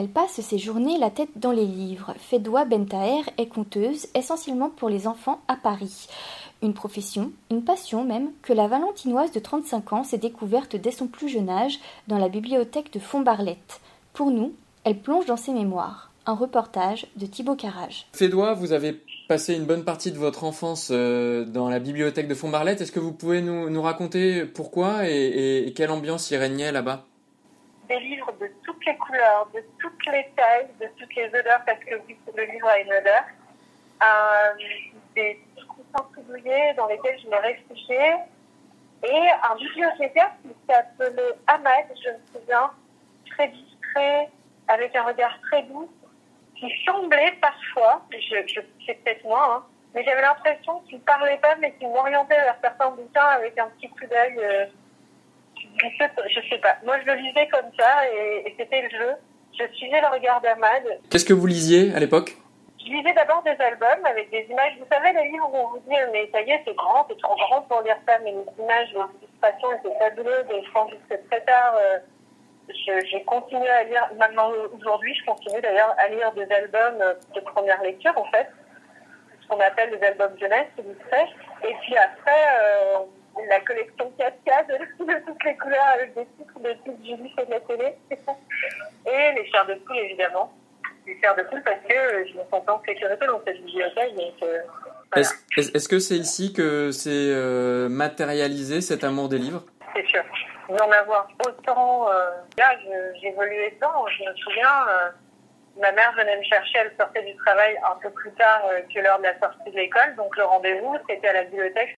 Elle passe ses journées la tête dans les livres. Fedwa Bentaher est conteuse, essentiellement pour les enfants à Paris. Une profession, une passion même, que la Valentinoise de 35 ans s'est découverte dès son plus jeune âge dans la bibliothèque de Fontbarlette. Pour nous, elle plonge dans ses mémoires. Un reportage de Thibaut Carrage. Fédois, vous avez passé une bonne partie de votre enfance euh, dans la bibliothèque de Fontbarlette. Est-ce que vous pouvez nous, raconter pourquoi et, quelle ambiance y régnait là-bas? Des livres de toutes les couleurs, de toutes les tailles, de toutes les odeurs, parce que oui, le livre a une odeur. Euh, des douillets dans lesquels je me réfugiais. Et un bibliothécaire qui s'appelait Ahmad, je me souviens, très discret, avec un regard très doux, qui semblait parfois, je, je c'est peut-être moi, hein, mais j'avais l'impression qu'il ne parlait pas, mais qu'il m'orientait vers certains bouquins avec un petit coup d'œil. Euh, je sais pas. Moi, je le lisais comme ça et, c'était le jeu. Je suivais le regard d'Ahmad. Qu'est-ce que vous lisiez à l'époque? Je lisais d'abord des albums avec des images. Vous savez, les livres où on vous dit, mais ça y est, c'est grand, c'est trop grand pour lire ça, mais les images, les illustrations étaient fabuleuses et je pense que c'est très tard. Euh, j'ai continué à lire, maintenant aujourd'hui, je continue d'ailleurs à lire des albums de première lecture en fait, ce qu'on appelle les albums jeunesse illustrés. Et puis après, euh, la collection cascade de toutes les couleurs avec des titres de toutes Julie fait de la télé. Et les chairs de poule évidemment. Les chairs de poule parce que je me sens pas en sécurité dans cette bibliothèque. Euh, est-ce que c'est ici que c'est euh, matérialisé cet amour des livres? C'est sûr d'en avoir autant. Euh, là, j'évoluais dedans. Je me souviens, euh, ma mère venait me chercher, elle sortait du travail un peu plus tard euh, que l'heure de la sortie de l'école. Donc le rendez-vous, c'était à la bibliothèque.